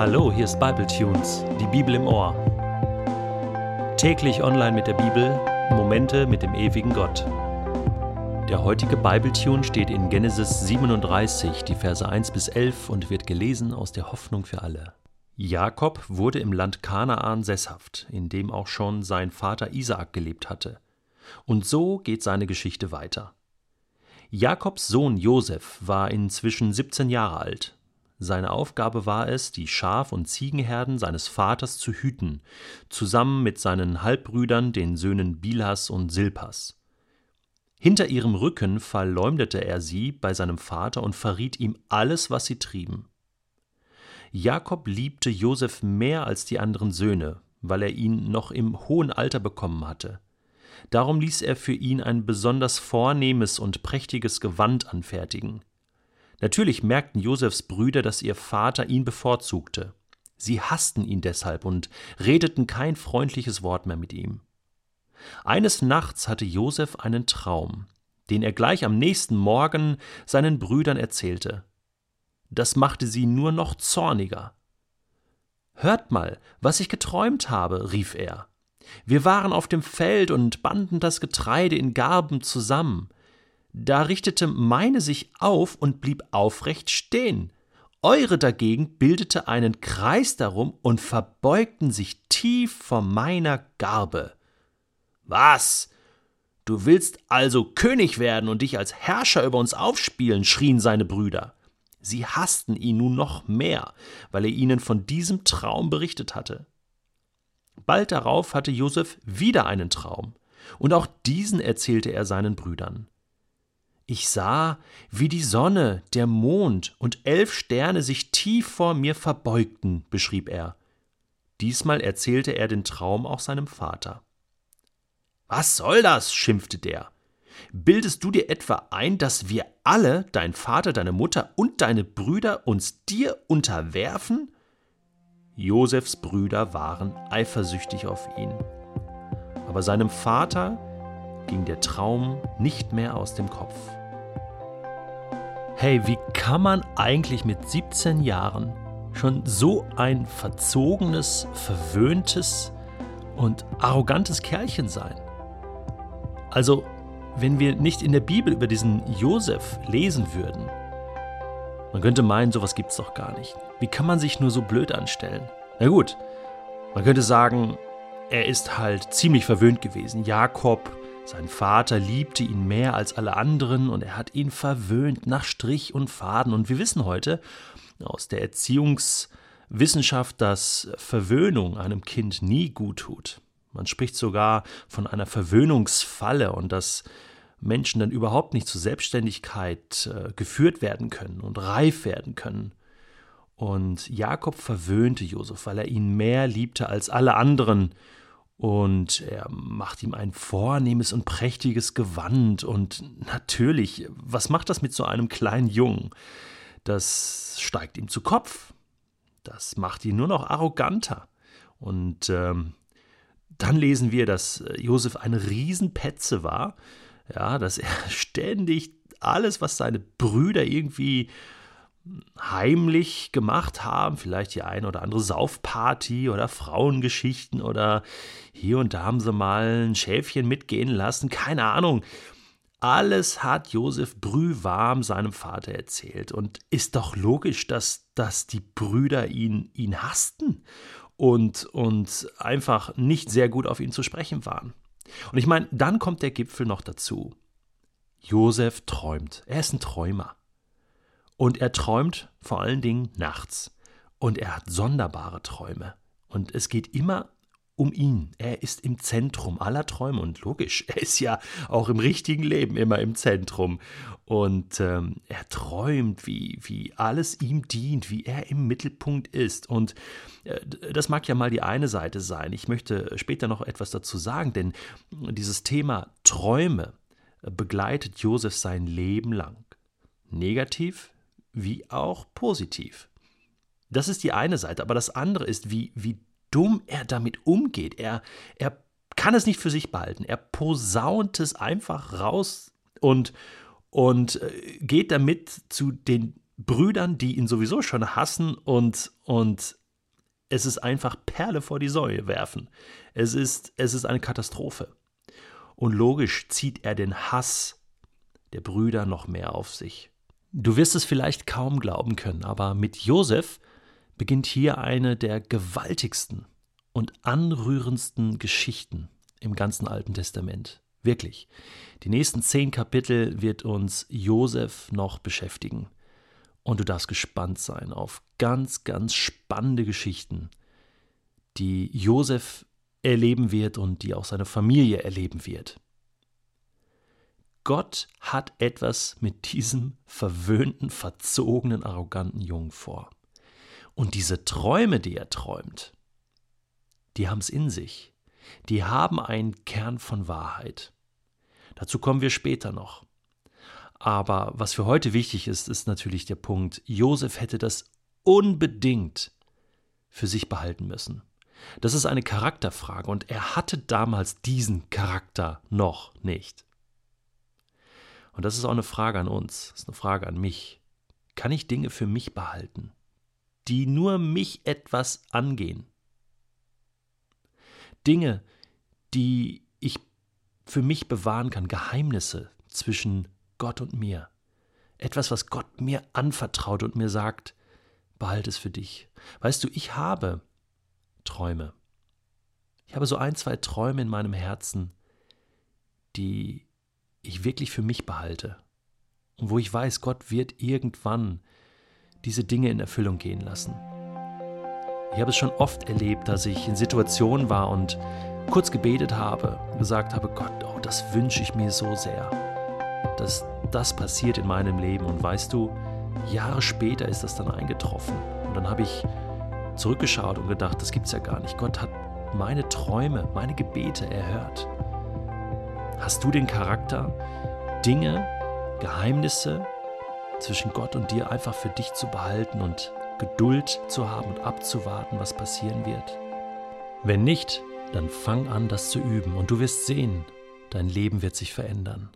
Hallo, hier ist Bible Tunes, die Bibel im Ohr. Täglich online mit der Bibel, Momente mit dem ewigen Gott. Der heutige Bible Tune steht in Genesis 37, die Verse 1 bis 11 und wird gelesen aus der Hoffnung für alle. Jakob wurde im Land Kanaan sesshaft, in dem auch schon sein Vater Isaak gelebt hatte. Und so geht seine Geschichte weiter. Jakobs Sohn Josef war inzwischen 17 Jahre alt. Seine Aufgabe war es, die Schaf- und Ziegenherden seines Vaters zu hüten, zusammen mit seinen Halbbrüdern, den Söhnen Bilhas und Silpas. Hinter ihrem Rücken verleumdete er sie bei seinem Vater und verriet ihm alles, was sie trieben. Jakob liebte Josef mehr als die anderen Söhne, weil er ihn noch im hohen Alter bekommen hatte. Darum ließ er für ihn ein besonders vornehmes und prächtiges Gewand anfertigen. Natürlich merkten Josefs Brüder, dass ihr Vater ihn bevorzugte. Sie hassten ihn deshalb und redeten kein freundliches Wort mehr mit ihm. Eines Nachts hatte Josef einen Traum, den er gleich am nächsten Morgen seinen Brüdern erzählte. Das machte sie nur noch zorniger. Hört mal, was ich geträumt habe, rief er. Wir waren auf dem Feld und banden das Getreide in Garben zusammen. Da richtete meine sich auf und blieb aufrecht stehen. Eure dagegen bildete einen Kreis darum und verbeugten sich tief vor meiner Garbe. Was? Du willst also König werden und dich als Herrscher über uns aufspielen, schrien seine Brüder. Sie hassten ihn nun noch mehr, weil er ihnen von diesem Traum berichtet hatte. Bald darauf hatte Josef wieder einen Traum, und auch diesen erzählte er seinen Brüdern. Ich sah, wie die Sonne, der Mond und elf Sterne sich tief vor mir verbeugten, beschrieb er. Diesmal erzählte er den Traum auch seinem Vater. Was soll das? schimpfte der. Bildest du dir etwa ein, dass wir alle, dein Vater, deine Mutter und deine Brüder, uns dir unterwerfen? Josefs Brüder waren eifersüchtig auf ihn. Aber seinem Vater ging der Traum nicht mehr aus dem Kopf. Hey, wie kann man eigentlich mit 17 Jahren schon so ein verzogenes, verwöhntes und arrogantes Kerlchen sein? Also, wenn wir nicht in der Bibel über diesen Josef lesen würden, man könnte meinen, sowas gibt's doch gar nicht. Wie kann man sich nur so blöd anstellen? Na gut, man könnte sagen, er ist halt ziemlich verwöhnt gewesen. Jakob sein Vater liebte ihn mehr als alle anderen und er hat ihn verwöhnt nach Strich und Faden. Und wir wissen heute aus der Erziehungswissenschaft, dass Verwöhnung einem Kind nie gut tut. Man spricht sogar von einer Verwöhnungsfalle und dass Menschen dann überhaupt nicht zur Selbstständigkeit äh, geführt werden können und reif werden können. Und Jakob verwöhnte Josef, weil er ihn mehr liebte als alle anderen und er macht ihm ein vornehmes und prächtiges Gewand. Und natürlich, was macht das mit so einem kleinen Jungen? Das steigt ihm zu Kopf. Das macht ihn nur noch arroganter. Und ähm, dann lesen wir, dass Josef eine Riesenpetze war. Ja, dass er ständig alles, was seine Brüder irgendwie heimlich gemacht haben, vielleicht die eine oder andere Saufparty oder Frauengeschichten oder hier und da haben sie mal ein Schäfchen mitgehen lassen, keine Ahnung. Alles hat Josef brühwarm seinem Vater erzählt und ist doch logisch, dass, dass die Brüder ihn, ihn hassten und, und einfach nicht sehr gut auf ihn zu sprechen waren. Und ich meine, dann kommt der Gipfel noch dazu. Josef träumt. Er ist ein Träumer. Und er träumt vor allen Dingen nachts. Und er hat sonderbare Träume. Und es geht immer um ihn. Er ist im Zentrum aller Träume. Und logisch, er ist ja auch im richtigen Leben immer im Zentrum. Und ähm, er träumt, wie, wie alles ihm dient, wie er im Mittelpunkt ist. Und äh, das mag ja mal die eine Seite sein. Ich möchte später noch etwas dazu sagen, denn dieses Thema Träume begleitet Josef sein Leben lang. Negativ wie auch positiv. Das ist die eine Seite, aber das andere ist, wie, wie dumm er damit umgeht. Er, er kann es nicht für sich behalten. Er posaunt es einfach raus und, und äh, geht damit zu den Brüdern, die ihn sowieso schon hassen und, und es ist einfach Perle vor die Säue werfen. Es ist, es ist eine Katastrophe. Und logisch zieht er den Hass der Brüder noch mehr auf sich. Du wirst es vielleicht kaum glauben können, aber mit Josef beginnt hier eine der gewaltigsten und anrührendsten Geschichten im ganzen Alten Testament. Wirklich. Die nächsten zehn Kapitel wird uns Josef noch beschäftigen. Und du darfst gespannt sein auf ganz, ganz spannende Geschichten, die Josef erleben wird und die auch seine Familie erleben wird. Gott hat etwas mit diesem verwöhnten, verzogenen, arroganten Jungen vor. Und diese Träume, die er träumt, die haben es in sich. Die haben einen Kern von Wahrheit. Dazu kommen wir später noch. Aber was für heute wichtig ist, ist natürlich der Punkt, Josef hätte das unbedingt für sich behalten müssen. Das ist eine Charakterfrage und er hatte damals diesen Charakter noch nicht. Und das ist auch eine Frage an uns, das ist eine Frage an mich. Kann ich Dinge für mich behalten, die nur mich etwas angehen? Dinge, die ich für mich bewahren kann, Geheimnisse zwischen Gott und mir. Etwas, was Gott mir anvertraut und mir sagt, behalte es für dich. Weißt du, ich habe Träume. Ich habe so ein, zwei Träume in meinem Herzen, die ich wirklich für mich behalte. Und wo ich weiß, Gott wird irgendwann diese Dinge in Erfüllung gehen lassen. Ich habe es schon oft erlebt, dass ich in Situationen war und kurz gebetet habe, gesagt habe, Gott, oh, das wünsche ich mir so sehr, dass das passiert in meinem Leben. Und weißt du, Jahre später ist das dann eingetroffen. Und dann habe ich zurückgeschaut und gedacht, das gibt es ja gar nicht. Gott hat meine Träume, meine Gebete erhört. Hast du den Charakter, Dinge, Geheimnisse zwischen Gott und dir einfach für dich zu behalten und Geduld zu haben und abzuwarten, was passieren wird? Wenn nicht, dann fang an, das zu üben und du wirst sehen, dein Leben wird sich verändern.